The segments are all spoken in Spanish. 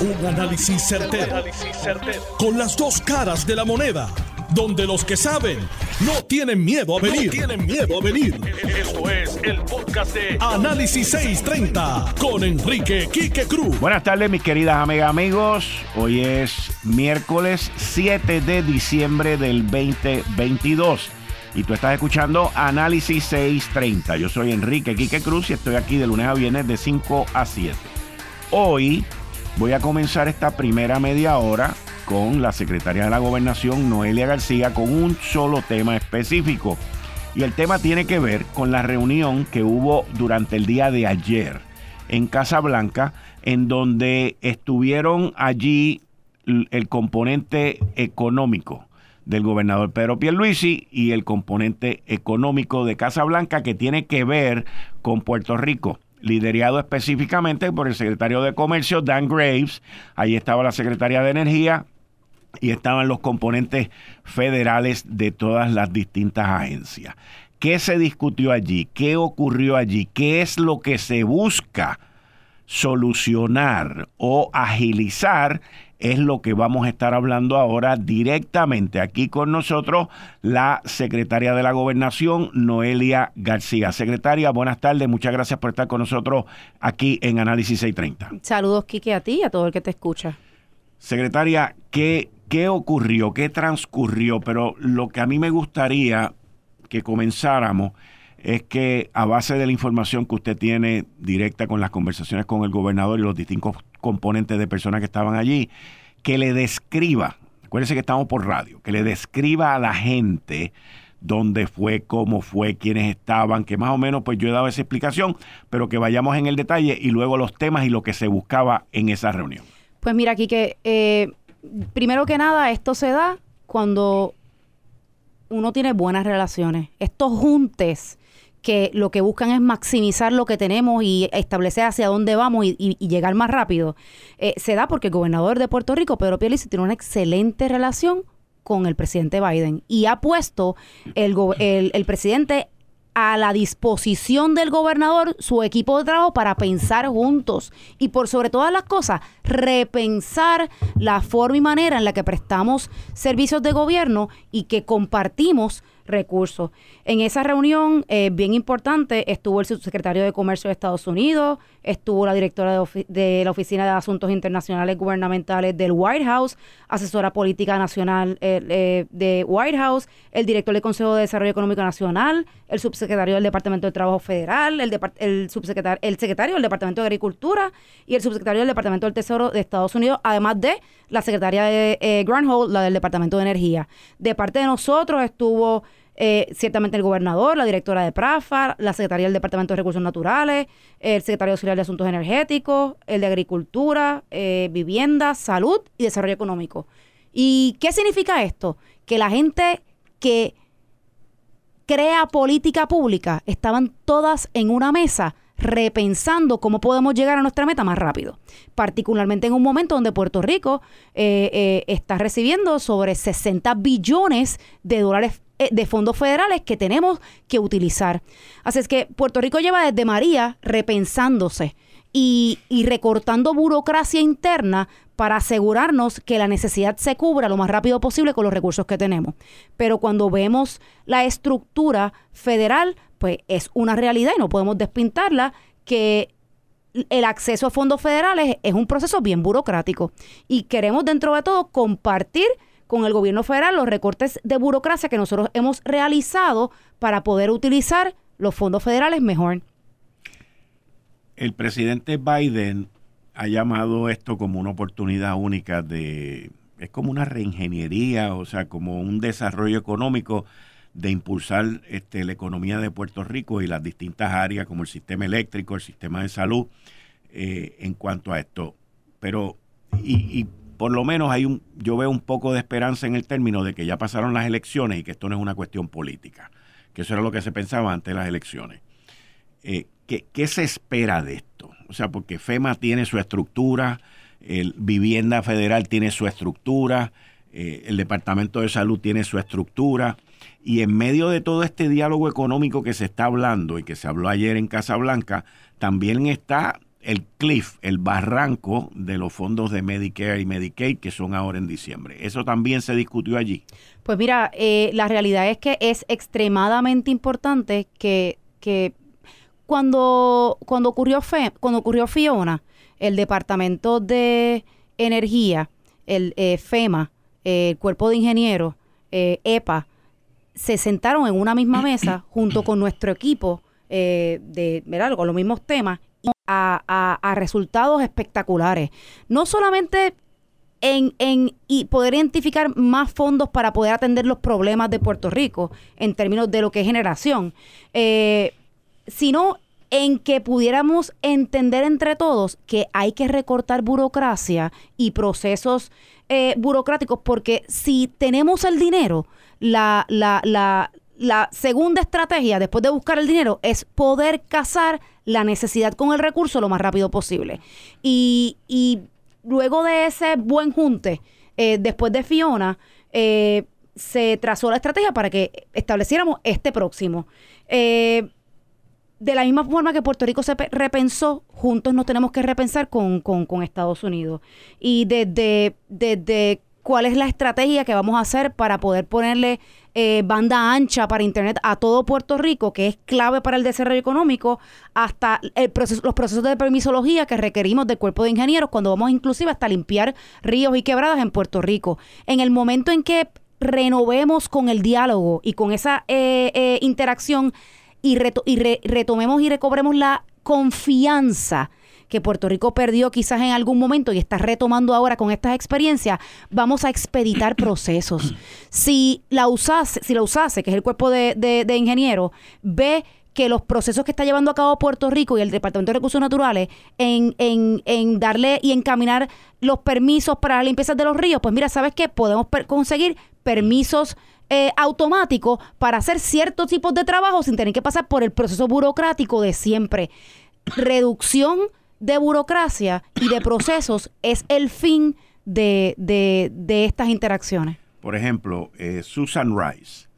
Un análisis certero, Con las dos caras de la moneda. Donde los que saben no tienen miedo a venir. tienen miedo a venir. Esto es el podcast de Análisis 630 con Enrique Quique Cruz. Buenas tardes, mis queridas amigas, amigos. Hoy es miércoles 7 de diciembre del 2022. Y tú estás escuchando Análisis 630. Yo soy Enrique Quique Cruz y estoy aquí de lunes a viernes de 5 a 7. Hoy voy a comenzar esta primera media hora con la secretaria de la Gobernación, Noelia García, con un solo tema específico. Y el tema tiene que ver con la reunión que hubo durante el día de ayer en Casa Blanca, en donde estuvieron allí el componente económico del gobernador Pedro Pierluisi y el componente económico de Casa Blanca que tiene que ver con Puerto Rico liderado específicamente por el secretario de Comercio, Dan Graves. Ahí estaba la secretaria de Energía y estaban los componentes federales de todas las distintas agencias. ¿Qué se discutió allí? ¿Qué ocurrió allí? ¿Qué es lo que se busca solucionar o agilizar es lo que vamos a estar hablando ahora directamente aquí con nosotros, la secretaria de la Gobernación, Noelia García. Secretaria, buenas tardes, muchas gracias por estar con nosotros aquí en Análisis 630. Saludos, Quique, a ti y a todo el que te escucha. Secretaria, ¿qué, qué ocurrió? ¿Qué transcurrió? Pero lo que a mí me gustaría que comenzáramos es que a base de la información que usted tiene directa con las conversaciones con el gobernador y los distintos componentes de personas que estaban allí, que le describa, acuérdense que estamos por radio, que le describa a la gente dónde fue, cómo fue, quiénes estaban, que más o menos pues yo he dado esa explicación, pero que vayamos en el detalle y luego los temas y lo que se buscaba en esa reunión. Pues mira, aquí que eh, primero que nada esto se da cuando uno tiene buenas relaciones. Estos juntes que lo que buscan es maximizar lo que tenemos y establecer hacia dónde vamos y, llegar más rápido, eh, se da porque el gobernador de Puerto Rico, Pedro Pierluisi, tiene una excelente relación con el presidente Biden y ha puesto el, el, el presidente a la disposición del gobernador su equipo de trabajo para pensar juntos y por sobre todas las cosas repensar la forma y manera en la que prestamos servicios de gobierno y que compartimos recursos. En esa reunión, eh, bien importante, estuvo el subsecretario de Comercio de Estados Unidos, estuvo la directora de, la Oficina de Asuntos Internacionales Gubernamentales del White House, asesora política nacional eh, eh, de White House, el director del Consejo de Desarrollo Económico Nacional, el subsecretario del Departamento de Trabajo Federal, el, subsecretario, el secretario del Departamento de Agricultura y el subsecretario del Departamento del Tesoro de Estados Unidos, además de la secretaria de eh, Granholm, la del Departamento de Energía. De parte de nosotros estuvo eh, ciertamente el gobernador, la directora de PRAFAR, la secretaria del Departamento de Recursos Naturales, el secretario auxiliar de Asuntos Energéticos, el de Agricultura, eh, Vivienda, Salud y Desarrollo Económico. ¿Y qué significa esto? Que la gente que crea política pública estaban todas en una mesa repensando cómo podemos llegar a nuestra meta más rápido. Particularmente en un momento donde Puerto Rico eh, está recibiendo sobre 60 billones de dólares de fondos federales que tenemos que utilizar. Así es que Puerto Rico lleva desde María repensándose y, recortando burocracia interna para asegurarnos que la necesidad se cubra lo más rápido posible con los recursos que tenemos. Pero cuando vemos la estructura federal, pues es una realidad y no podemos despintarla que el acceso a fondos federales es un proceso bien burocrático y queremos dentro de todo compartir con el gobierno federal los recortes de burocracia que nosotros hemos realizado para poder utilizar los fondos federales mejor. El presidente Biden ha llamado esto como una oportunidad única de, es como una reingeniería, o sea, como un desarrollo económico de impulsar este, la economía de Puerto Rico y las distintas áreas como el sistema eléctrico, el sistema de salud, eh, en cuanto a esto. Pero, y, y por lo menos hay un, yo veo un poco de esperanza en el término de que ya pasaron las elecciones y que esto no es una cuestión política, que eso era lo que se pensaba antes de las elecciones. Eh, ¿qué, se espera de esto? O sea, porque FEMA tiene su estructura, el Vivienda Federal tiene su estructura, eh, el Departamento de Salud tiene su estructura, y en medio de todo este diálogo económico que se está hablando y que se habló ayer en Casa Blanca, también está el cliff, el barranco de los fondos de Medicare y Medicaid que son ahora en diciembre. ¿Eso también se discutió allí? Pues mira, eh, la realidad es que es extremadamente importante que, que cuando, cuando, ocurrió cuando ocurrió Fiona, el Departamento de Energía, el eh, FEMA, el Cuerpo de Ingenieros, eh, EPA, se sentaron en una misma mesa junto con nuestro equipo de, ¿verdad? con los mismos temas a, resultados espectaculares. No solamente en, en y poder identificar más fondos para poder atender los problemas de Puerto Rico en términos de lo que es generación, eh, sino en que pudiéramos entender entre todos que hay que recortar burocracia y procesos eh, burocráticos, porque si tenemos el dinero, la, la, la, la segunda estrategia, después de buscar el dinero, es poder casar la necesidad con el recurso lo más rápido posible. Y, luego de ese buen junte, eh, después de Fiona, eh, se trazó la estrategia para que estableciéramos este próximo. Eh, de la misma forma que Puerto Rico se repensó, juntos nos tenemos que repensar con, con Estados Unidos. Y desde, desde cuál es la estrategia que vamos a hacer para poder ponerle eh, banda ancha para Internet a todo Puerto Rico, que es clave para el desarrollo económico, hasta los procesos de permisología que requerimos del cuerpo de ingenieros cuando vamos inclusive hasta limpiar ríos y quebradas en Puerto Rico. En el momento en que renovemos con el diálogo y con esa eh, eh, interacción y retomemos y recobremos la confianza que Puerto Rico perdió quizás en algún momento y está retomando ahora con estas experiencias, vamos a expeditar procesos. Si la usase, si la usase, que es el cuerpo de, de, ingenieros, ve que los procesos que está llevando a cabo Puerto Rico y el Departamento de Recursos Naturales en, en, en darle y encaminar los permisos para la limpieza de los ríos, pues mira, ¿sabes qué? Podemos conseguir permisos eh, automáticos para hacer ciertos tipos de trabajo sin tener que pasar por el proceso burocrático de siempre. Reducción de burocracia y de procesos es el fin de, estas interacciones. Por ejemplo, eh, Susan Rice,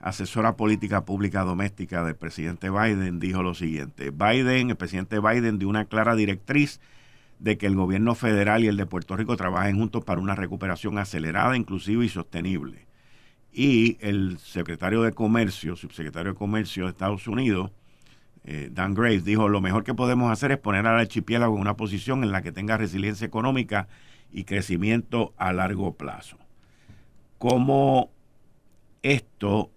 asesora política pública doméstica del presidente Biden, dijo lo siguiente. Biden, el presidente Biden dio una clara directriz de que el gobierno federal y el de Puerto Rico trabajen juntos para una recuperación acelerada, inclusiva y sostenible. Y el secretario de Comercio, subsecretario de Comercio de Estados Unidos, eh, Dan Graves dijo, lo mejor que podemos hacer es poner al archipiélago en una posición en la que tenga resiliencia económica y crecimiento a largo plazo. ¿Cómo esto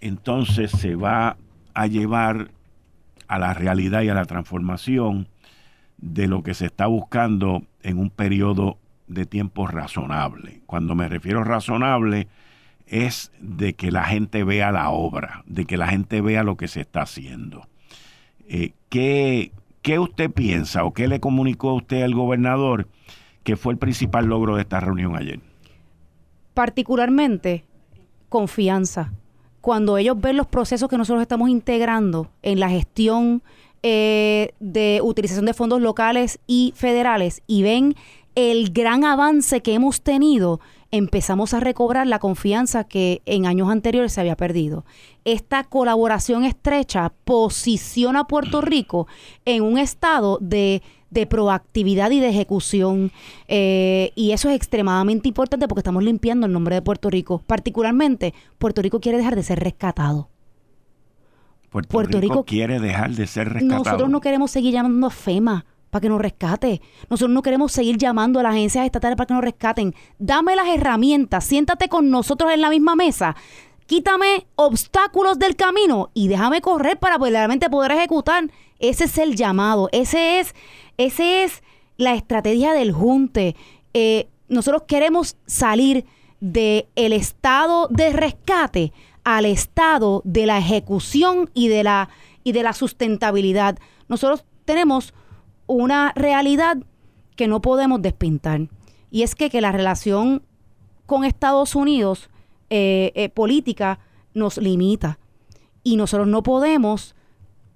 entonces se va a llevar a la realidad y a la transformación de lo que se está buscando en un periodo de tiempo razonable? Cuando me refiero a razonable, es de que la gente vea la obra, de que la gente vea lo que se está haciendo. Eh, ¿qué, usted piensa o qué le comunicó usted al gobernador que fue el principal logro de esta reunión ayer? Particularmente, confianza. Cuando ellos ven los procesos que nosotros estamos integrando en la gestión eh, de utilización de fondos locales y federales y ven el gran avance que hemos tenido, empezamos a recobrar la confianza que en años anteriores se había perdido. Esta colaboración estrecha posiciona a Puerto Rico en un estado de, proactividad y de ejecución. Eh, y eso es extremadamente importante porque estamos limpiando el nombre de Puerto Rico. Particularmente, Puerto Rico quiere dejar de ser rescatado. Puerto, Rico, quiere dejar de ser rescatado. Nosotros no queremos seguir llamando a FEMA para que nos rescate. Nosotros no queremos seguir llamando a las agencias estatales para que nos rescaten. Dame las herramientas, siéntate con nosotros en la misma mesa. Quítame obstáculos del camino y déjame correr para verdaderamente poder ejecutar. Ese es el llamado, ese es, ese es la estrategia del junte. Eh, nosotros queremos salir del el estado de rescate al estado de la ejecución y de la, y de la sustentabilidad. Nosotros tenemos una realidad que no podemos despintar. Y es que, que la relación con Estados Unidos eh, eh, política nos limita. Y nosotros no podemos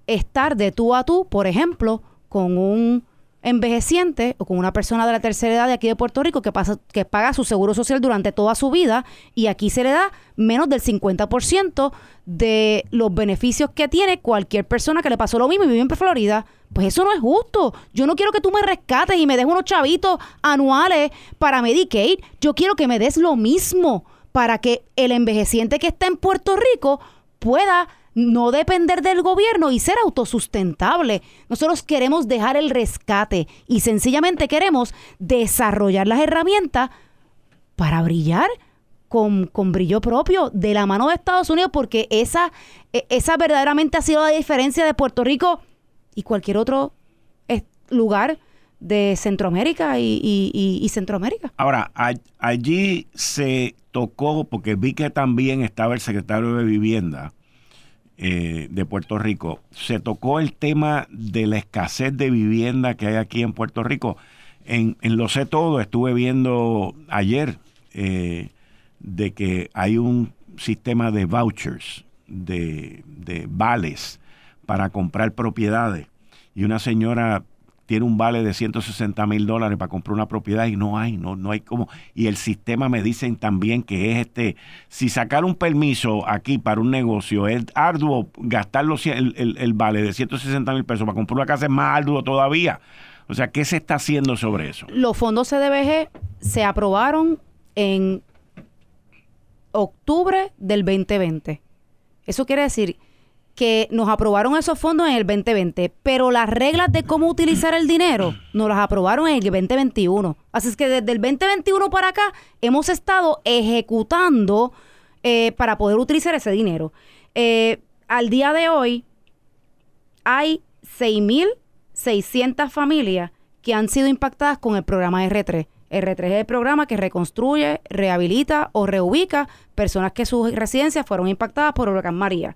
estar de tú a tú, por ejemplo, con un envejeciente o con una persona de la tercera edad de aquí de Puerto Rico que, pasa, que paga su seguro social durante toda su vida y aquí se le da menos del 50% de los beneficios que tiene cualquier persona que le pasó lo mismo y vive en Florida. Pues eso no es justo. Yo no quiero que tú me rescates y me des unos chavitos anuales para Medicaid. Yo quiero que me des lo mismo para que el envejeciente que está en Puerto Rico pueda no depender del gobierno y ser autosustentable. Nosotros queremos dejar el rescate y sencillamente queremos desarrollar las herramientas para brillar con, brillo propio de la mano de Estados Unidos porque esa, e, esa verdaderamente ha sido la diferencia de Puerto Rico y cualquier otro lugar de Centroamérica y, Centroamérica. Ahora, allí se tocó, porque vi que también estaba el secretario de Vivienda, eh, de Puerto Rico, se tocó el tema de la escasez de vivienda que hay aquí en Puerto Rico. En, Lo sé todo, estuve viendo ayer eh, de que hay un sistema de vouchers, de, de vales para comprar propiedades. Y una señora tiene un vale de 160 mil dólares para comprar una propiedad y no hay, no, no hay como. Y el sistema me dicen también que es este, si sacar un permiso aquí para un negocio es arduo, gastar el, el, vale de 160 mil pesos para comprar una casa es más arduo todavía. O sea, ¿qué se está haciendo sobre eso? Los fondos CDBG se aprobaron en octubre del 2020. Eso quiere decir que nos aprobaron esos fondos en el 2020, pero las reglas de cómo utilizar el dinero nos las aprobaron en el 2021. Así es que desde el 2021 para acá hemos estado ejecutando eh, para poder utilizar ese dinero. Eh, al día de hoy hay 6.600 familias que han sido impactadas con el programa R3. R3 es el programa que reconstruye, rehabilita o reubica personas que sus residencias fueron impactadas por huracán María.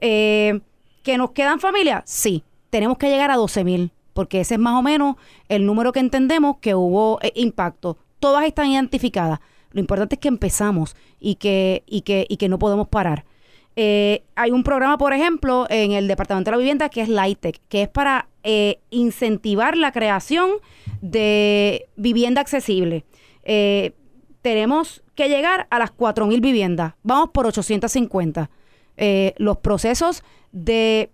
Eh, ¿Que nos quedan familias? Sí, tenemos que llegar a 12 mil, porque ese es más o menos el número que entendemos que hubo eh, impacto. Todas están identificadas. Lo importante es que empezamos y que, y que, y que no podemos parar. Eh, hay un programa, por ejemplo, en el Departamento de la Vivienda que es LITEC, que es para incentivar la creación de vivienda accesible. tenemos que llegar a las mil viviendas. Vamos por 850. Eh, los procesos de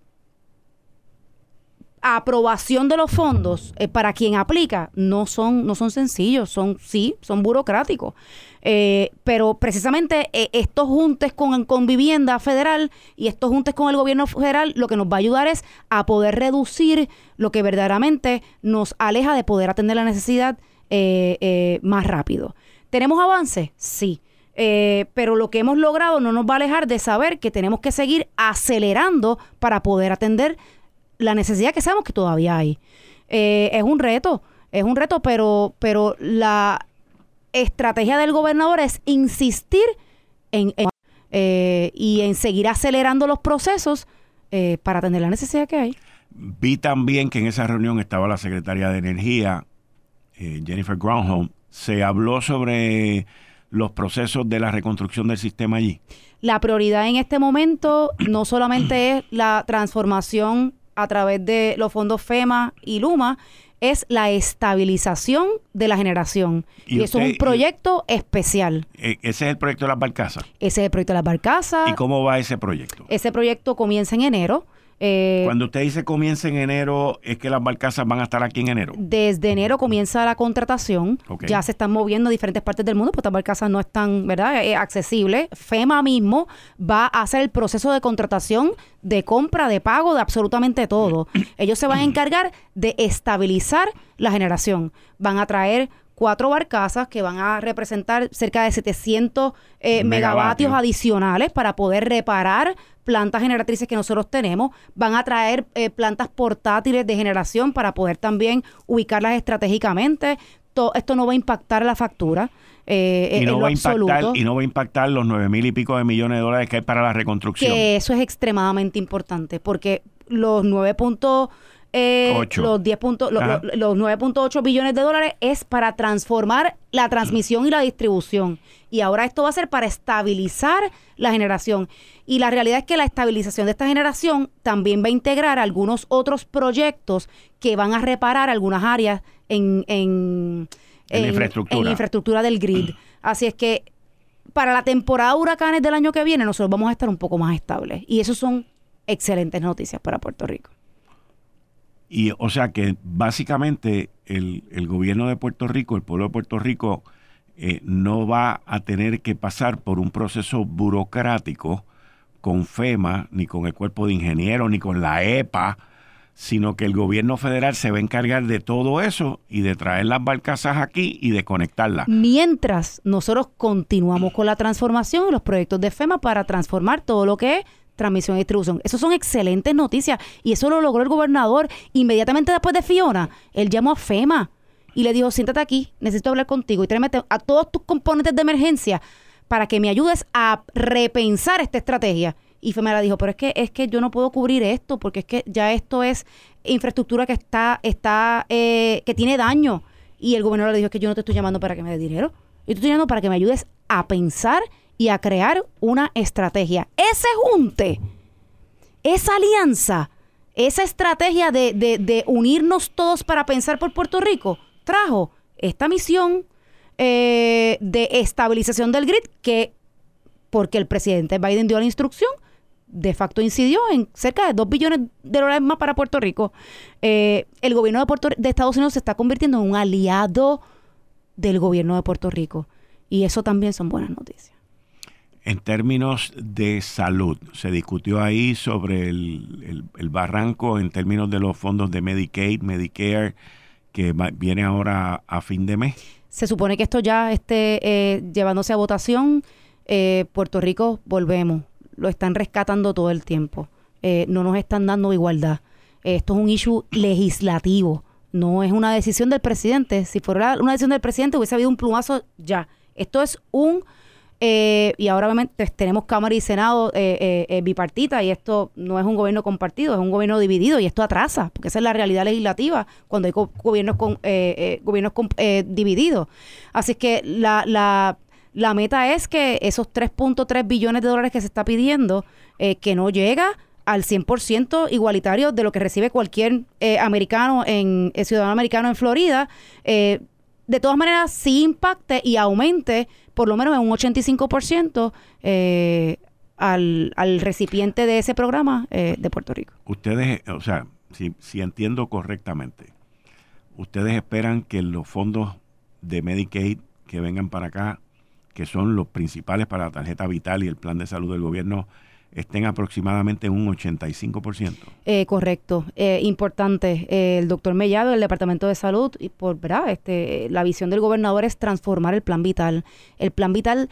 aprobación de los fondos eh, para quien aplica no son no son sencillos son sí son burocráticos. Eh, pero precisamente estos juntes con, con vivienda federal y estos juntes con el gobierno federal lo que nos va a ayudar es a poder reducir lo que verdaderamente nos aleja de poder atender la necesidad más rápido. Tenemos avances sí eh, pero lo que hemos logrado no nos va a alejar de saber que tenemos que seguir acelerando para poder atender la necesidad que sabemos que todavía hay. Eh, es un reto, es un reto, pero, pero la estrategia del gobernador es insistir en, eh, y en seguir acelerando los procesos para atender la necesidad que hay. Vi también que en esa reunión estaba la secretaria de Energía, Jennifer Granholm. Se habló sobre los procesos de la reconstrucción del sistema allí? La prioridad en este momento no solamente es la transformación a través de los fondos FEMA y LUMA, es la estabilización de la generación. Y, eso es un proyecto especial. E, ¿Ese es el proyecto de las barcazas? Ese es el proyecto de las barcazas. ¿Y cómo va ese proyecto? Ese proyecto comienza en enero. Eh, Cuando usted dice comienza en enero, ¿es que las barcazas van a estar aquí en enero? Desde enero comienza la contratación. Ya se están moviendo a diferentes partes del mundo, porque estas barcazas no están, ¿verdad?, eh, accesibles. FEMA mismo va a hacer el proceso de contratación, de compra, de pago, de absolutamente todo. Ellos se van a encargar de estabilizar la generación. Van a traer cuatro barcazas que van a representar cerca de 700 eh, megavatios adicionales para poder reparar plantas generatrices que nosotros tenemos, van a traer eh, plantas portátiles de generación para poder también ubicarlas estratégicamente. Todo, esto no va a impactar la factura. Eh, y, no va a impactar, y no va a impactar los nueve mil y pico de millones de dólares que hay para la reconstrucción. Que eso es extremadamente importante, porque los nueve puntos eh, los 10 puntos, los, 9.8 billones de dólares es para transformar la transmisión y la distribución. Y ahora esto va a ser para estabilizar la generación. Y la realidad es que la estabilización de esta generación también va a integrar algunos otros proyectos que van a reparar algunas áreas en, en, en, infraestructura. en infraestructura del grid. Así es que para la temporada de huracanes del año que viene nosotros vamos a estar un poco más estables. Y eso son excelentes noticias para Puerto Rico. Y o sea que básicamente el, gobierno de Puerto Rico, el pueblo de Puerto Rico, eh, no va a tener que pasar por un proceso burocrático con FEMA, ni con el cuerpo de ingenieros, ni con la EPA, sino que el gobierno federal se va a encargar de todo eso y de traer las barcazas aquí y de conectarlas. Mientras nosotros continuamos con la transformación y los proyectos de FEMA para transformar todo lo que es transmisión y distribución. Eso son excelentes noticias y eso lo logró el gobernador inmediatamente después de Fiona. Él llamó a FEMA y le dijo, siéntate aquí, necesito hablar contigo y tráeme a todos tus componentes de emergencia para que me ayudes a repensar esta estrategia. Y FEMA le dijo, pero es que, es que yo no puedo cubrir esto porque es que ya esto es infraestructura que está, está eh, que tiene daño. Y el gobernador le dijo, es que yo no te estoy llamando para que me dé dinero. Yo te estoy llamando para que me ayudes a pensar y a crear una estrategia. Ese junte, esa alianza, esa estrategia de, unirnos todos para pensar por Puerto Rico, trajo esta misión eh, de estabilización del grid que, porque el presidente Biden dio la instrucción, de facto incidió en cerca de 2 billones de dólares más para Puerto Rico. Eh, el gobierno de, Estados Unidos se está convirtiendo en un aliado del gobierno de Puerto Rico. Y eso también son buenas noticias. En términos de salud, se discutió ahí sobre el, barranco en términos de los fondos de Medicaid, Medicare, que viene ahora a fin de mes. Se supone que esto ya esté eh, llevándose a votación. Eh, Puerto Rico, volvemos, lo están rescatando todo el tiempo. Eh, no nos están dando igualdad. esto es un issue legislativo, no es una decisión del presidente. Si fuera una decisión del presidente hubiese habido un plumazo ya. Esto es un eh, y ahora obviamente tenemos Cámara y Senado eh, eh, bipartita y esto no es un gobierno compartido, es un gobierno dividido y esto atrasa, porque esa es la realidad legislativa cuando hay gobiernos, con, gobiernos divididos. Así que la, la, la meta es que esos 3.3 billones de dólares que se está pidiendo, que no llega al 100% igualitario de lo que recibe cualquier americano en ciudadano americano en Florida, de todas maneras sí impacte y aumente por lo menos en un 85% eh, al, al recipiente de ese programa eh, de Puerto Rico. Ustedes, o sea, si, si entiendo correctamente, ustedes esperan que los fondos de Medicaid que vengan para acá, que son los principales para la tarjeta vital y el plan de salud del gobierno, estén aproximadamente en un 85%. Eh, correcto, eh, importante. Eh, el doctor Mellado, del Departamento de Salud, y por verdad, este, la visión del gobernador es transformar el plan vital. El plan vital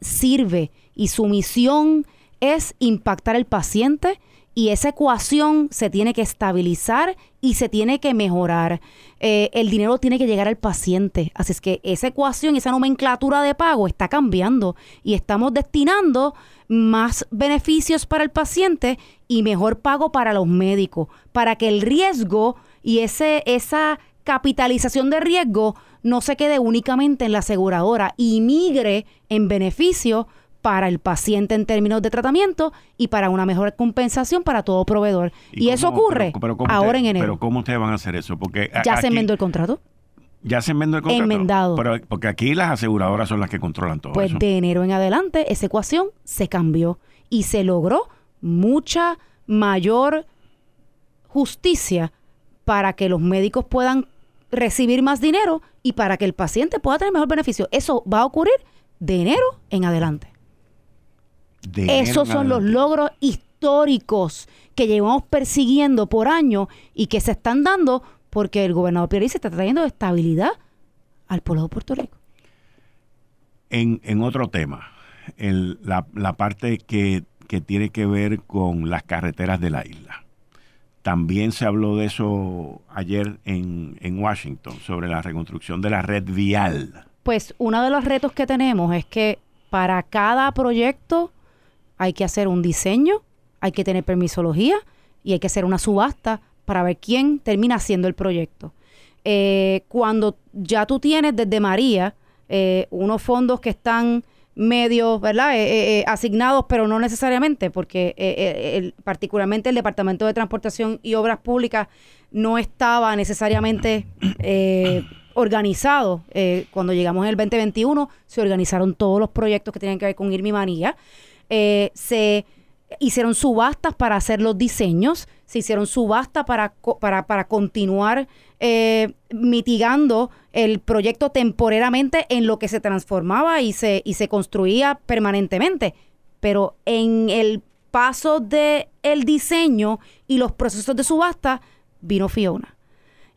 sirve y su misión es impactar al paciente y esa ecuación se tiene que estabilizar y se tiene que mejorar. Eh, el dinero tiene que llegar al paciente. Así es que esa ecuación, esa nomenclatura de pago está cambiando y estamos destinando más beneficios para el paciente y mejor pago para los médicos, para que el riesgo y ese, esa capitalización de riesgo no se quede únicamente en la aseguradora y migre en beneficio para el paciente en términos de tratamiento y para una mejor compensación para todo proveedor. Y, eso ocurre ahora en enero. Pero ¿cómo ustedes van a hacer eso? Porque ya se enmendó el contrato. Ya se enmendó el contrato. Enmendado. Pero, porque aquí las aseguradoras son las que controlan todo pues eso. Pues de enero en adelante esa ecuación se cambió y se logró mucha mayor justicia para que los médicos puedan recibir más dinero y para que el paciente pueda tener mejor beneficio. Eso va a ocurrir de enero en adelante. Esos son los logros históricos que llevamos persiguiendo por años y que se están dando porque el gobernador Pierre está trayendo estabilidad al pueblo de Puerto Rico. En, en otro tema, la, parte que, tiene que ver con las carreteras de la isla. También se habló de eso ayer en, en Washington, sobre la reconstrucción de la red vial. Pues uno de los retos que tenemos es que para cada proyecto hay que hacer un diseño, hay que tener permisología y hay que hacer una subasta para ver quién termina haciendo el proyecto. Eh, cuando ya tú tienes desde María eh, unos fondos que están medios, ¿verdad? Eh, asignados, pero no necesariamente, porque particularmente el Departamento de Transportación y Obras Públicas no estaba necesariamente organizado. cuando llegamos en el 2021, se organizaron todos los proyectos que tenían que ver con Irmi María. Se hicieron subastas para hacer los diseños, se hicieron subastas para, para, para continuar eh, mitigando el proyecto temporeramente en lo que se transformaba y se, y se construía permanentemente. Pero en el paso del el diseño y los procesos de subasta vino Fiona.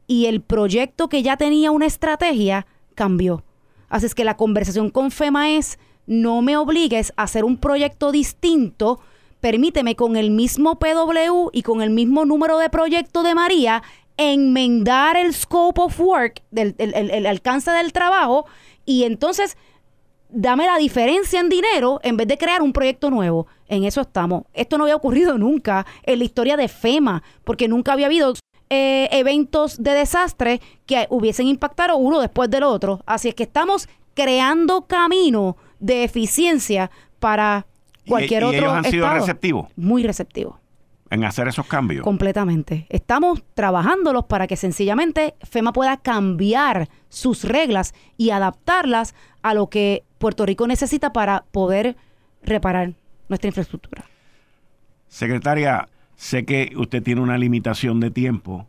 Y el proyecto que ya tenía una estrategia cambió. Así es que la conversación con FEMA es, no me obligues a hacer un proyecto distinto permíteme con el mismo PW y con el mismo número de proyecto de María enmendar el scope of work, del, el, alcance del trabajo, y entonces dame la diferencia en dinero en vez de crear un proyecto nuevo. En eso estamos. Esto no había ocurrido nunca en la historia de FEMA, porque nunca había habido eh, eventos de desastre que hubiesen impactado uno después del otro. Así es que estamos creando camino de eficiencia para cualquier otro ellos han sido receptivos. Muy receptivos. En hacer esos cambios. Completamente. Estamos trabajándolos para que sencillamente FEMA pueda cambiar sus reglas y adaptarlas a lo que Puerto Rico necesita para poder reparar nuestra infraestructura. Secretaria, sé que usted tiene una limitación de tiempo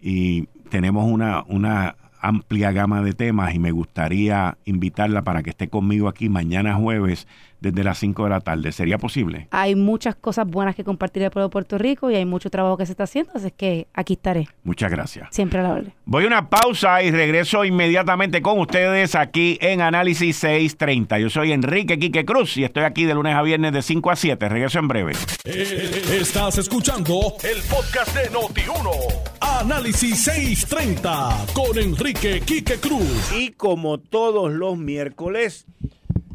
y tenemos una, una amplia gama de temas y me gustaría invitarla para que esté conmigo aquí mañana jueves desde las 5 de la tarde. ¿Sería posible? Hay muchas cosas buenas que compartir el pueblo de Puerto Rico y hay mucho trabajo que se está haciendo, así que aquí estaré. Muchas gracias. Siempre a la orden. Voy a una pausa y regreso inmediatamente con ustedes aquí en Análisis 630. Yo soy Enrique Quique Cruz y estoy aquí de lunes a viernes de 5 a 7. Regreso en breve. Estás escuchando el podcast de Noti1. Análisis 630 con Enrique Quique Cruz. Y como todos los miércoles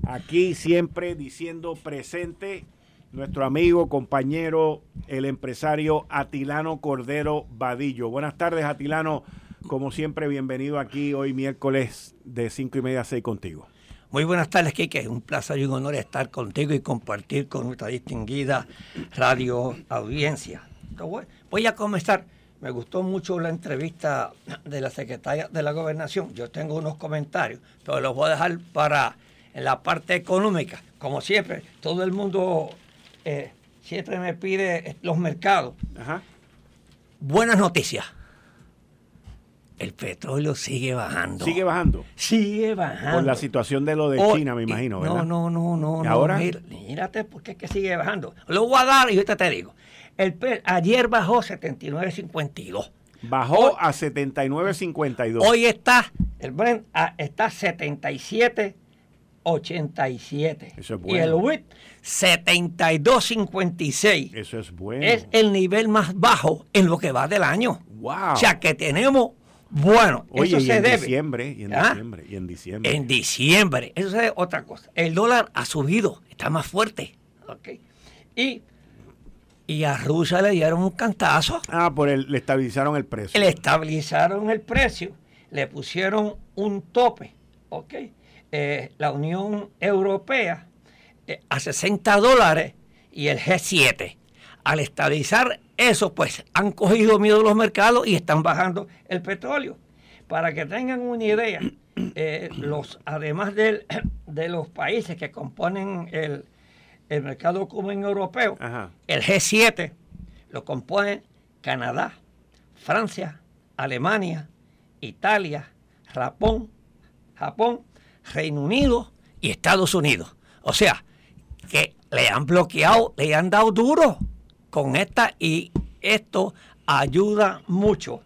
Aquí siempre diciendo presente nuestro amigo, compañero, el empresario Atilano Cordero Vadillo. Buenas tardes, Atilano. Como siempre, bienvenido aquí hoy miércoles de cinco y media a 6 contigo. Muy buenas tardes, Kike. Un placer y un honor estar contigo y compartir con nuestra distinguida radio audiencia. Voy a comenzar. Me gustó mucho la entrevista de la secretaria de la Gobernación. Yo tengo unos comentarios, pero los voy a dejar para en la parte económica, como siempre, todo el mundo eh, siempre me pide los mercados. Buenas noticias. El petróleo sigue bajando. ¿Sigue bajando? Sigue bajando. Por la situación de lo de China, me imagino, ¿verdad? No, no, no, no. ahora? mírate porque es que sigue bajando. Lo voy a dar y ahorita te digo. El ayer bajó 79.52. Bajó a 79.52. Hoy está, el Brent ah, está 77 87. Eso es bueno. Y el WIT 72.56. Eso es bueno. Es el nivel más bajo en lo que va del año. Wow. O sea que tenemos, bueno, eso se en debe. Diciembre, y en ¿Ah? diciembre, y en diciembre. En diciembre, eso es otra cosa. El dólar ha subido, está más fuerte. Okay. Y, y a Rusia le dieron un cantazo. Ah, por el, le estabilizaron el precio. Le estabilizaron el precio, le pusieron un tope. ¿ok? Eh, la Unión Europea eh, a 60 dólares y el G7. Al estabilizar eso, pues han cogido miedo los mercados y están bajando el petróleo. Para que tengan una idea, eh, los, además de, de, los países que componen el, mercado común europeo, el G7 lo componen Canadá, Francia, Alemania, Italia, Japón, Japón Reino Unido y Estados Unidos. O sea, que le han bloqueado, le han dado duro con esta y esto ayuda mucho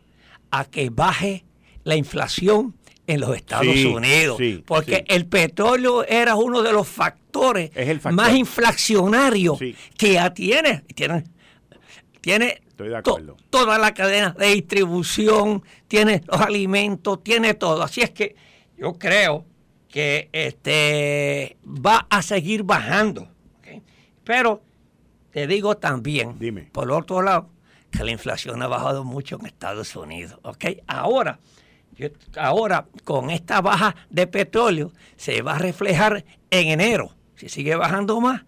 a que baje la inflación en los Estados Unidos. porque el petróleo era uno de los factores más inflacionarios que tiene. Tiene, tiene toda la cadena de distribución, tiene los alimentos, tiene todo. Así es que yo creo que este, va a seguir bajando. Pero te digo también, por otro lado, que la inflación ha bajado mucho en Estados Unidos. ¿ok? Ahora, ahora, con esta baja de petróleo, se va a reflejar en enero, si sigue bajando más,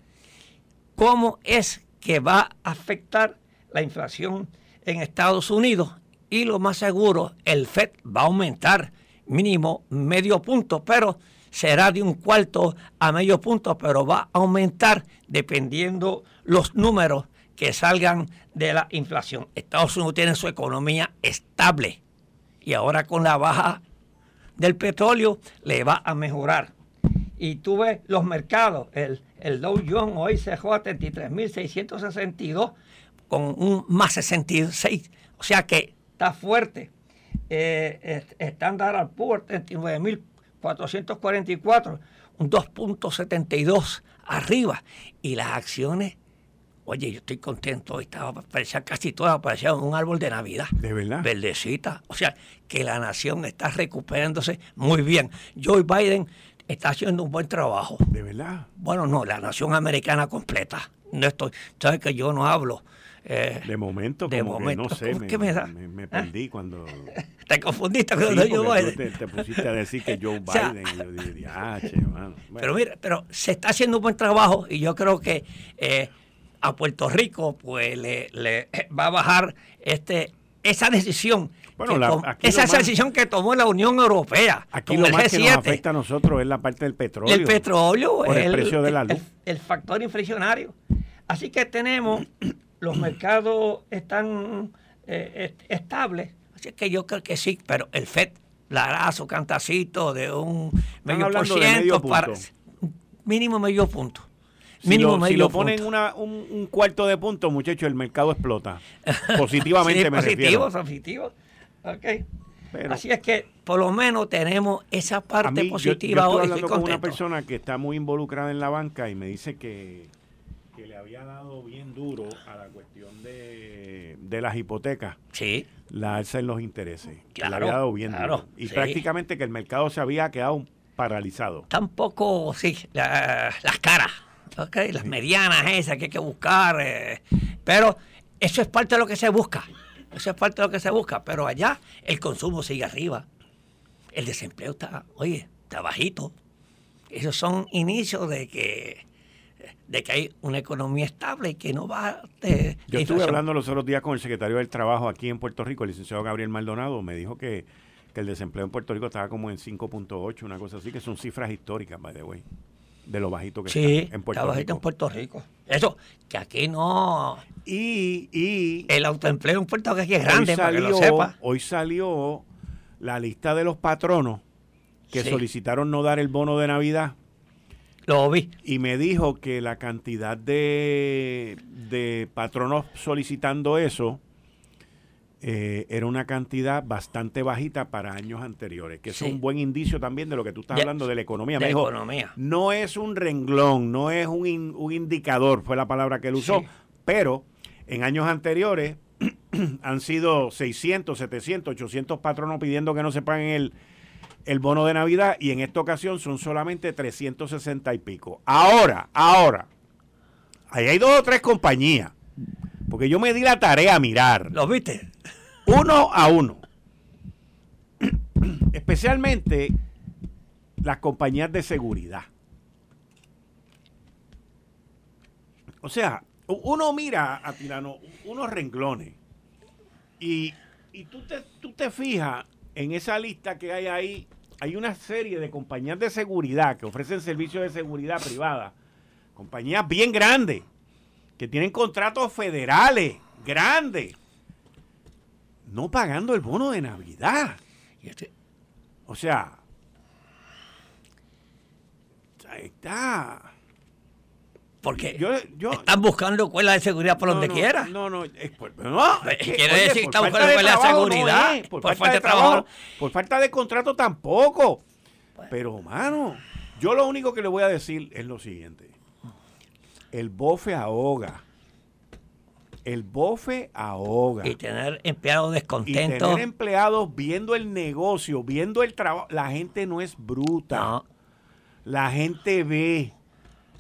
cómo es que va a afectar la inflación en Estados Unidos. Y lo más seguro, el FED va a aumentar mínimo medio punto, pero será de un cuarto a medio punto, pero va a aumentar dependiendo los números que salgan de la inflación. Estados Unidos tiene su economía estable y ahora con la baja del petróleo le va a mejorar. Y tú ves los mercados, el, el Dow Jones hoy cerró a 33.662 con un más 66, o sea que está fuerte. Eh, Standard Poor's 39.444, un 2.72 arriba. Y las acciones Oye, yo estoy contento. Hoy estaba, parecía casi toda, parecía un árbol de Navidad. De verdad. Verdecita. O sea, que la nación está recuperándose muy bien. Joe Biden está haciendo un buen trabajo. De verdad. Bueno, no, la nación americana completa. No estoy, sabes que yo no hablo. Eh, de momento, de momento. no sé, me, me, me, ¿Ah? perdí cuando... Te confundiste con Joe Biden. Te, te, pusiste a decir que Joe Biden. y yo dije, ah, che, Pero mira, pero se está haciendo un buen trabajo y yo creo que eh, a Puerto Rico, pues le, va a bajar este esa decisión. Bueno, esa decisión que tomó la Unión Europea. Aquí lo más que nos afecta a nosotros es la parte del petróleo. El petróleo, el, el, precio de la luz. El, factor inflacionario. Así que tenemos, los mercados están eh, estables. Así que yo creo que sí, pero el FED le hará su cantacito de un medio por ciento para mínimo medio punto. Mínimo si lo, ponen una, un, cuarto de punto, muchachos, el mercado explota. Positivamente sí, me positivo, positivo. Ok. Así es que por lo menos tenemos esa parte positiva yo, estoy hablando con una persona que está muy involucrada en la banca y me dice que, había dado bien duro a la cuestión de, de las hipotecas. Sí. La alza en los intereses. le había dado bien duro. Y prácticamente que el mercado se había quedado paralizado. Tampoco, sí, las caras las medianas esas que hay que buscar. Eh, pero eso es parte de lo que se busca. Eso es parte de lo que se busca. Pero allá el consumo sigue arriba. El desempleo está, oye, está bajito. Esos son inicios de que de que hay una economía estable y que no va de, Yo estuve hablando los otros días con el secretario del Trabajo aquí en Puerto Rico, el licenciado Gabriel Maldonado, me dijo que, que el desempleo en Puerto Rico estaba como en 5.8, una cosa así, que son cifras históricas, by the way de lo bajito que está en Puerto Rico. en Puerto Rico. Eso, que aquí no. Y, y el autoempleo en Puerto Rico es grande, para que lo sepa. Hoy salió la lista de los patronos que solicitaron no dar el bono de Navidad. Lo vi. Y me dijo que la cantidad de, de patronos solicitando eso eh, era una cantidad bastante bajita para años anteriores, que es un buen indicio también de lo que tú estás hablando de la economía. De economía. No es un renglón, no es un, un indicador, fue la palabra que él usó, pero en años anteriores han sido 600, 700, 800 patronos pidiendo que no se paguen el, el bono de Navidad y en esta ocasión son solamente 360 y pico. Ahora, ahora, ahí hay dos o tres compañías, porque yo me di la tarea a mirar. ¿Los viste? uno a uno. Especialmente las compañías de seguridad. O sea, uno mira a Tirano unos renglones y, y tú, te, tú te fijas en esa lista que hay ahí, hay una serie de compañías de seguridad que ofrecen servicios de seguridad privada, compañías bien grandes, que tienen contratos federales grandes no pagando el bono de Navidad. Este, o sea, está. Porque yo, están buscando escuelas de seguridad por donde quiera. No, no, es no, quiere decir que están buscando escuelas de, seguridad. por, falta, de trabajo. Por falta de contrato tampoco. Pero, mano, yo lo único que le voy a decir es lo siguiente. El bofe ahoga. El bofe ahoga. Y tener empleados descontentos. Y tener empleados viendo el negocio, viendo el trabajo. La gente no es bruta. La gente ve.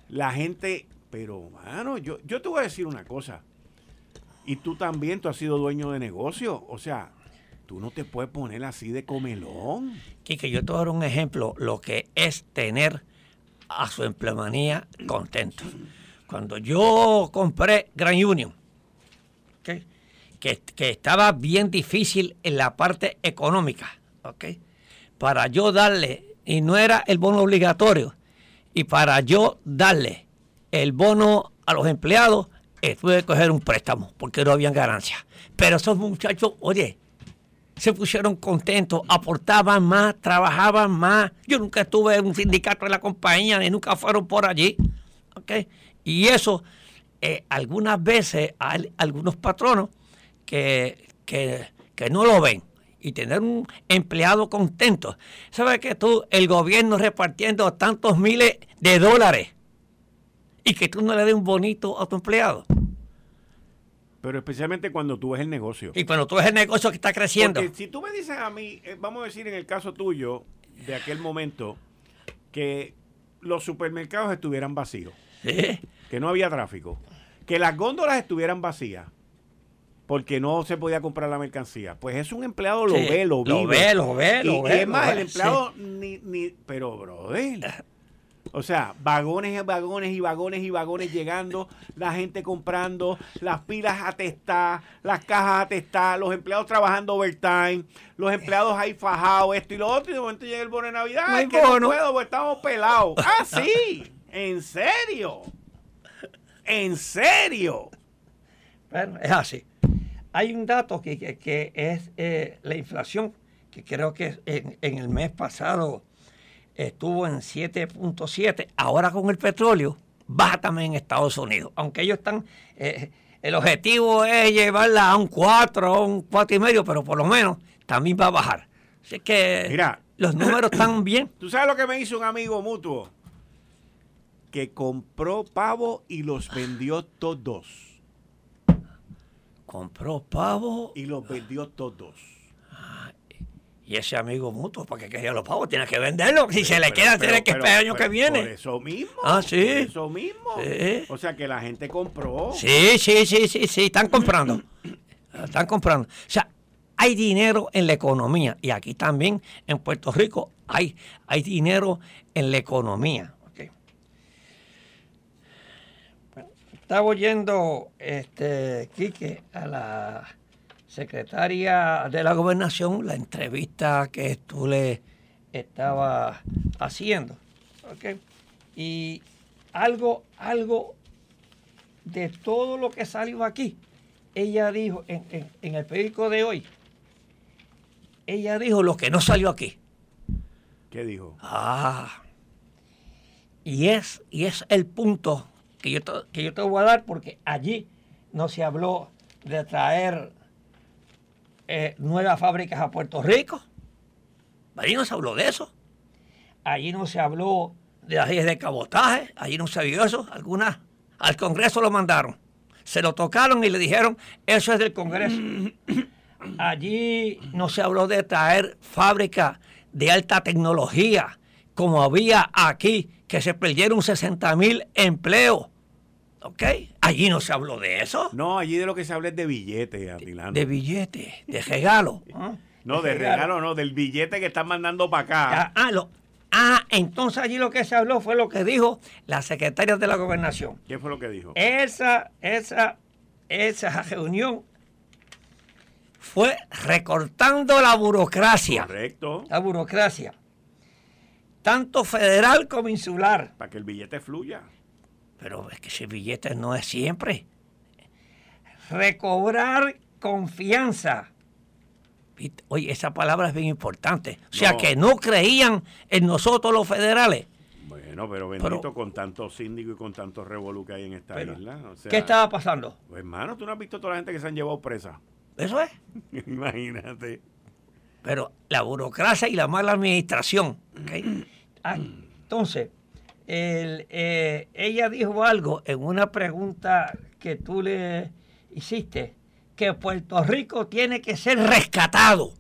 La gente. Pero, mano, yo, yo te voy a decir una cosa. Y tú también, tú has sido dueño de negocio. O sea, tú no te puedes poner así de comelón. Quique, yo te voy a dar un ejemplo, lo que es tener a su empleomanía contento. Cuando yo compré Grand Union, que, que, estaba bien difícil en la parte económica, ¿okay? para yo darle, y no era el bono obligatorio, y para yo darle el bono a los empleados, eh, tuve que coger un préstamo porque no había ganancias. Pero esos muchachos, oye, se pusieron contentos, aportaban más, trabajaban más. Yo nunca estuve en un sindicato de la compañía y nunca fueron por allí. ¿okay? Y eso, eh, algunas veces hay algunos patronos que, que, que no lo ven y tener un empleado contento. ¿Sabes que tú, el gobierno repartiendo tantos miles de dólares y que tú no le des un bonito a tu empleado? Pero especialmente cuando tú ves el negocio. Y cuando tú ves el negocio que está creciendo. Porque si tú me dices a mí, eh, vamos a decir en el caso tuyo, de aquel momento, que los supermercados estuvieran vacíos, que no había tráfico, que las góndolas estuvieran vacías, porque no se podía comprar la mercancía. Pues es un empleado lo ve, lo vive. Lo ve, lo ve, lo ve. Y es más, el empleado ni, ni, pero brother, o sea, vagones y vagones y vagones y vagones llegando, la gente comprando, las pilas atestadas, las cajas atestadas, los empleados trabajando overtime, los empleados ahí fajados, esto y lo otro, y de momento llega el bono de Navidad, Ay, que no puedo, porque estamos pelados. ¡Ah, sí! ¿En serio? ¿En serio? Bueno, es así. Hay un dato que, que, es eh, la inflación, que creo que en, en el mes pasado estuvo en 7.7, ahora con el petróleo baja también en Estados Unidos, aunque ellos están, eh, el objetivo es llevarla a un 4, a un 4 y medio, pero por lo menos también va a bajar. Así que Mira, los números están bien. ¿Tú sabes lo que me hizo un amigo mutuo? Que compró pavo y los vendió todos. Compró pavo. Y los vendió todos. Y ese amigo mutuo, ¿para qué quería los pavos? Tiene que venderlo. Si se le queda, tiene que esperar el año que viene. Por eso mismo. Ah, sí. Por eso mismo. Sí. O sea, que la gente compró. Sí, sí, sí, sí, sí. Están comprando. están comprando. O sea, hay dinero en la economía. Y aquí también, en Puerto Rico, hay, hay dinero en la economía. Okay. Estaba oyendo, este, Quique, a la secretaria de la gobernación la entrevista que tú le estabas haciendo. Y algo, algo de todo lo que salió aquí, ella dijo en, en, el periódico de hoy, ella dijo lo que no salió aquí. ¿Qué dijo? Ah, y es, y es el punto que yo, que yo te voy a dar porque allí no se habló de traer eh, nuevas fábricas a Puerto Rico. Allí no se habló de eso. Allí no se habló de las leyes de cabotaje. Allí no se vio eso. Algunas al Congreso lo mandaron. Se lo tocaron y le dijeron, eso es del Congreso. Allí no se habló de traer fábricas de alta tecnología, como había aquí, que se perdieron 60 mil empleos ¿Ok? Allí no se habló de eso. No, allí de lo que se habla es de billete, Atilano. De, billete, de regalo. ¿Ah? No, de, regalo. no, del billete que están mandando para acá. Ah, lo, ah, entonces allí lo que se habló fue lo que dijo la secretaria de la gobernación. ¿Qué fue lo que dijo? Esa, esa, esa reunión fue recortando la burocracia. Correcto. La burocracia. Tanto federal como insular. Para que el billete fluya. Pero es que ese billete no es siempre. Recobrar confianza. Oye, esa palabra es bien importante. O sea, que no creían en nosotros los federales. Bueno, pero bendito con tantos síndicos y con tantos revolú que hay en esta isla. ¿Qué estaba pasando? Pues, hermano, tú no has visto toda la gente que se han llevado presa. Eso es. Imagínate. Pero la burocracia y la mala administración. Ah, entonces, eh, ella dijo algo en una pregunta que tú le hiciste, que Puerto Rico tiene que ser rescatado.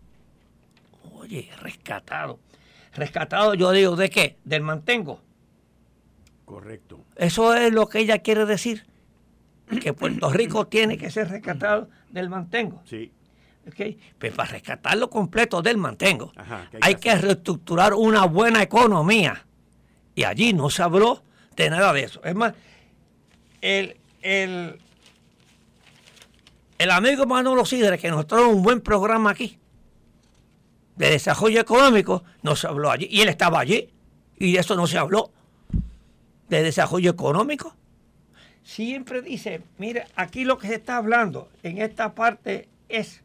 Oye, rescatado. Rescatado, yo digo, ¿de qué? Del mantengo. Correcto. Eso es lo que ella quiere decir. que Puerto Rico tiene que ser rescatado del mantengo. Sí. Okay. Pero para rescatarlo completo del mantengo, hay, que, reestructurar una buena economía. Y allí no se habló de nada de eso. Es más, el, el, el amigo Manolo Sidre, que nos trajo un buen programa aquí, de desarrollo económico, no se habló allí. Y él estaba allí. Y de eso no se habló. De desarrollo económico. Siempre dice, mire, aquí lo que se está hablando en esta parte es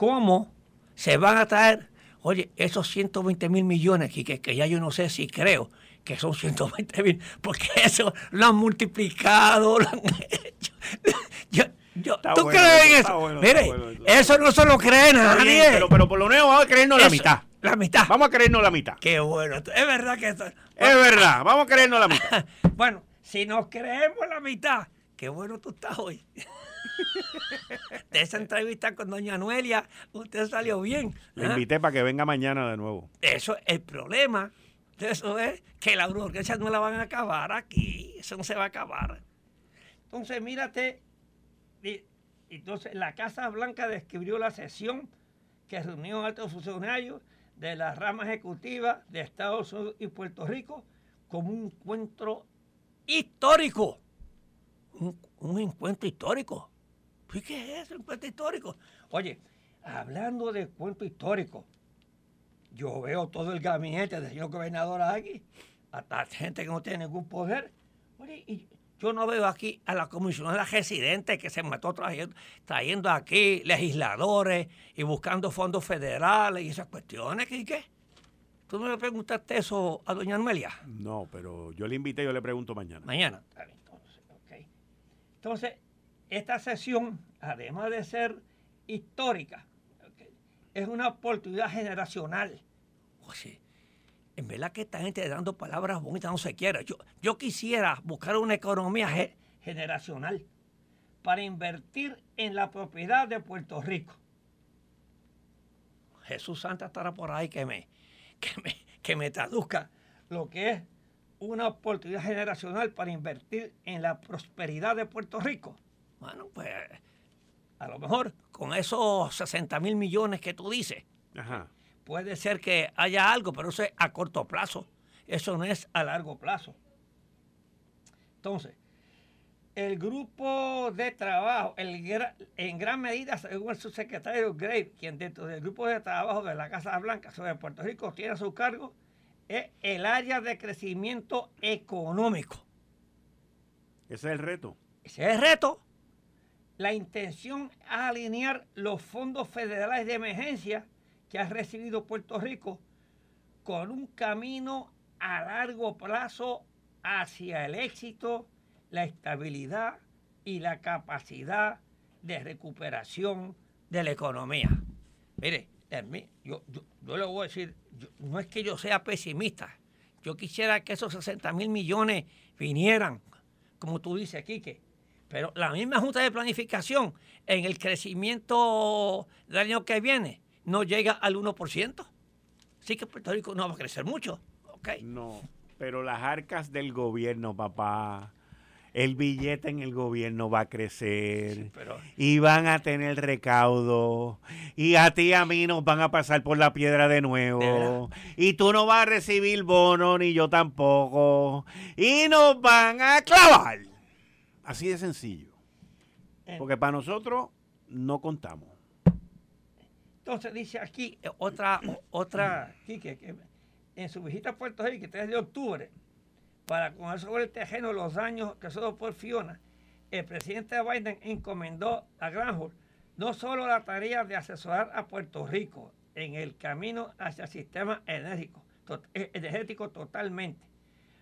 cómo se van a traer, oye, esos 120 mil millones, que, que, ya yo no sé si creo que son 120 mil, porque eso lo han multiplicado, lo han hecho. Yo, ¿Tú crees eso? Mire, eso no se lo cree nadie. pero, pero por lo menos vamos a creernos la mitad. La mitad. Vamos a creernos la mitad. Qué bueno. Es verdad que eso. Es verdad, vamos a creernos la mitad. bueno, si nos creemos la mitad, qué bueno tú estás hoy. de esa entrevista con doña Anuelia, usted salió bien. Le ¿ah? invité para que venga mañana de nuevo. Eso, el problema de eso es que la urgencias no la van a acabar aquí. Eso no se va a acabar. Entonces, mírate entonces, la Casa Blanca describió la sesión que reunió a altos funcionarios de la rama ejecutiva de Estados Unidos y Puerto Rico como un encuentro histórico. Un, encuentro histórico. ¿Qué es eso, un encuentro histórico? Oye, hablando de encuentro histórico, yo veo todo el gabinete del señor gobernador aquí, hasta gente que no tiene ningún poder. Oye, y yo no veo aquí a la comisionada residente que se mató trayendo, trayendo aquí legisladores y buscando fondos federales y esas cuestiones. ¿Qué? qué? ¿Tú no le preguntaste eso a doña Amelia? No, pero yo le invité, yo le pregunto mañana. Mañana. Entonces, okay. Entonces, esta sesión, además de ser histórica, es una oportunidad generacional. Oye, en verdad que esta gente dando palabras bonitas no se quiere. Yo, yo quisiera buscar una economía generacional para invertir en la propiedad de Puerto Rico. Jesús Santa estará por ahí que me, que me, que me traduzca lo que es una oportunidad generacional para invertir en la prosperidad de Puerto Rico. Bueno, pues a lo mejor con esos 60 mil millones que tú dices, Ajá puede ser que haya algo, pero eso es a corto plazo. Eso no es a largo plazo. Entonces, el grupo de trabajo, en gran medida, según el subsecretario Gray, quien dentro del grupo de trabajo de la Casa Blanca sobre Puerto Rico tiene a su cargo, es el área de crecimiento económico. Ese es el reto. Ese es el reto. La intención es alinear los fondos federales de emergencia que ha recibido Puerto Rico con un camino a largo plazo hacia el éxito, la estabilidad y la capacidad de recuperación de la economía. Mire, yo, yo, le voy a decir, no es que yo sea pesimista, yo quisiera que esos 60 mil millones vinieran, como tú dices, Quique, pero la misma Junta de Planificación en el crecimiento del año que viene no llega al 1%. Sí que Puerto Rico no va a crecer mucho. Okay. No, pero las arcas del gobierno, papá, el billete en el gobierno va a crecer y van a tener recaudo y a ti y a mí nos van a pasar por la piedra de nuevo y tú no vas a recibir bono ni yo tampoco y nos van a clavar. Así de sencillo. Porque para nosotros no contamos. Entonces dice aquí eh, otra, otra, que en su visita a Puerto Rico, el 3 de octubre, para conocer sobre el terreno los daños causados por Fiona, el presidente Biden encomendó a Granholm no solo la tarea de asesorar a Puerto Rico en el camino hacia el sistema energético, eh, energético totalmente,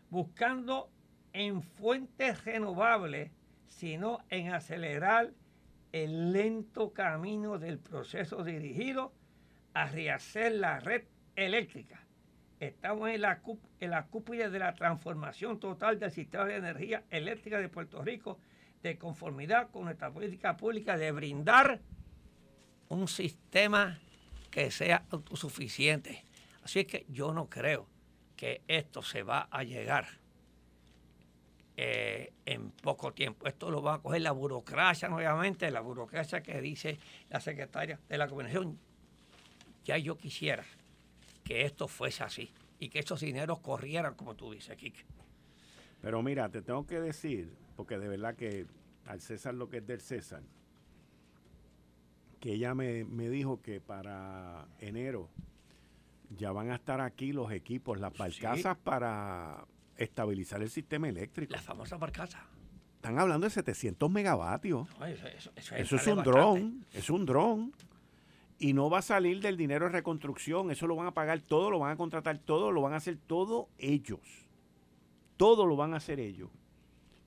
buscando en fuentes renovables, sino en acelerar el lento camino del proceso dirigido a rehacer la red eléctrica. Estamos en la, cúpula de la transformación total del sistema de energía eléctrica de Puerto Rico de conformidad con nuestra política pública de brindar un sistema que sea autosuficiente. Así que yo no creo que esto se va a llegar eh, en poco tiempo. Esto lo va a coger la burocracia nuevamente, la burocracia que dice la secretaria de la gobernación. Ya yo quisiera que esto fuese así y que esos dineros corrieran como tú dices, Kike. Pero mira, te tengo que decir, porque de verdad que al César lo que es del César, que ella me, me dijo que para enero ya van a estar aquí los equipos, las barcazas para estabilizar el sistema eléctrico. La famosa barcaza. Están hablando de 700 megavatios. eso, es un dron, es un dron. Y no va a salir del dinero de reconstrucción. Eso lo van a pagar todo, lo van a contratar todo, lo van a hacer todo ellos. Todo lo van a hacer ellos.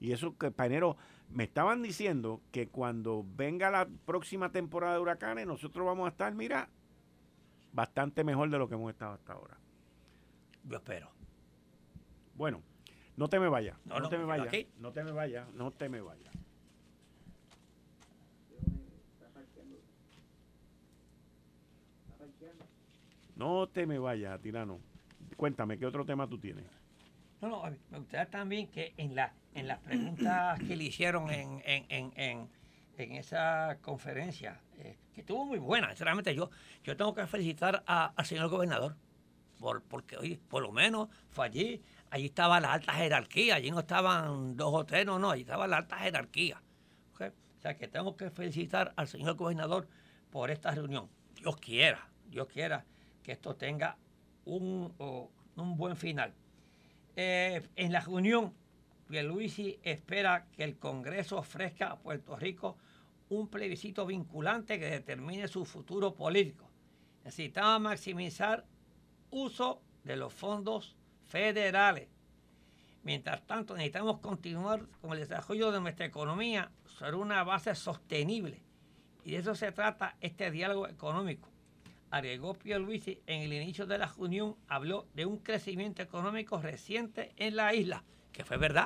Y eso que, Painero, me estaban diciendo que cuando venga la próxima temporada de huracanes, nosotros vamos a estar, mira, bastante mejor de lo que hemos estado hasta ahora. Yo espero. Bueno, no te me vayas. No, te me vayas. No te me vayas. No te me vayas. No te me vayas, Tirano. Cuéntame, ¿qué otro tema tú tienes? No, no, me gustaría también que en, la, en las preguntas que le hicieron en, en, en, en esa conferencia, eh, que estuvo muy buena, sinceramente yo, yo tengo que felicitar al señor gobernador, por, porque oye, por lo menos fue allí, allí estaba la alta jerarquía, allí no estaban dos o tres, no, no, allí estaba la alta jerarquía. O sea que tengo que felicitar al señor gobernador por esta reunión. Dios quiera, Dios quiera que esto tenga un, un buen final. Eh, en la reunión, Pierluisi espera que el Congreso ofrezca a Puerto Rico un plebiscito vinculante que determine su futuro político. Necesitamos maximizar uso de los fondos federales. Mientras tanto, necesitamos continuar con el desarrollo de nuestra economía sobre una base sostenible. Y de eso se trata este diálogo económico. Agregó Luisi en el inicio de la reunión, habló de un crecimiento económico reciente en la isla, que fue verdad.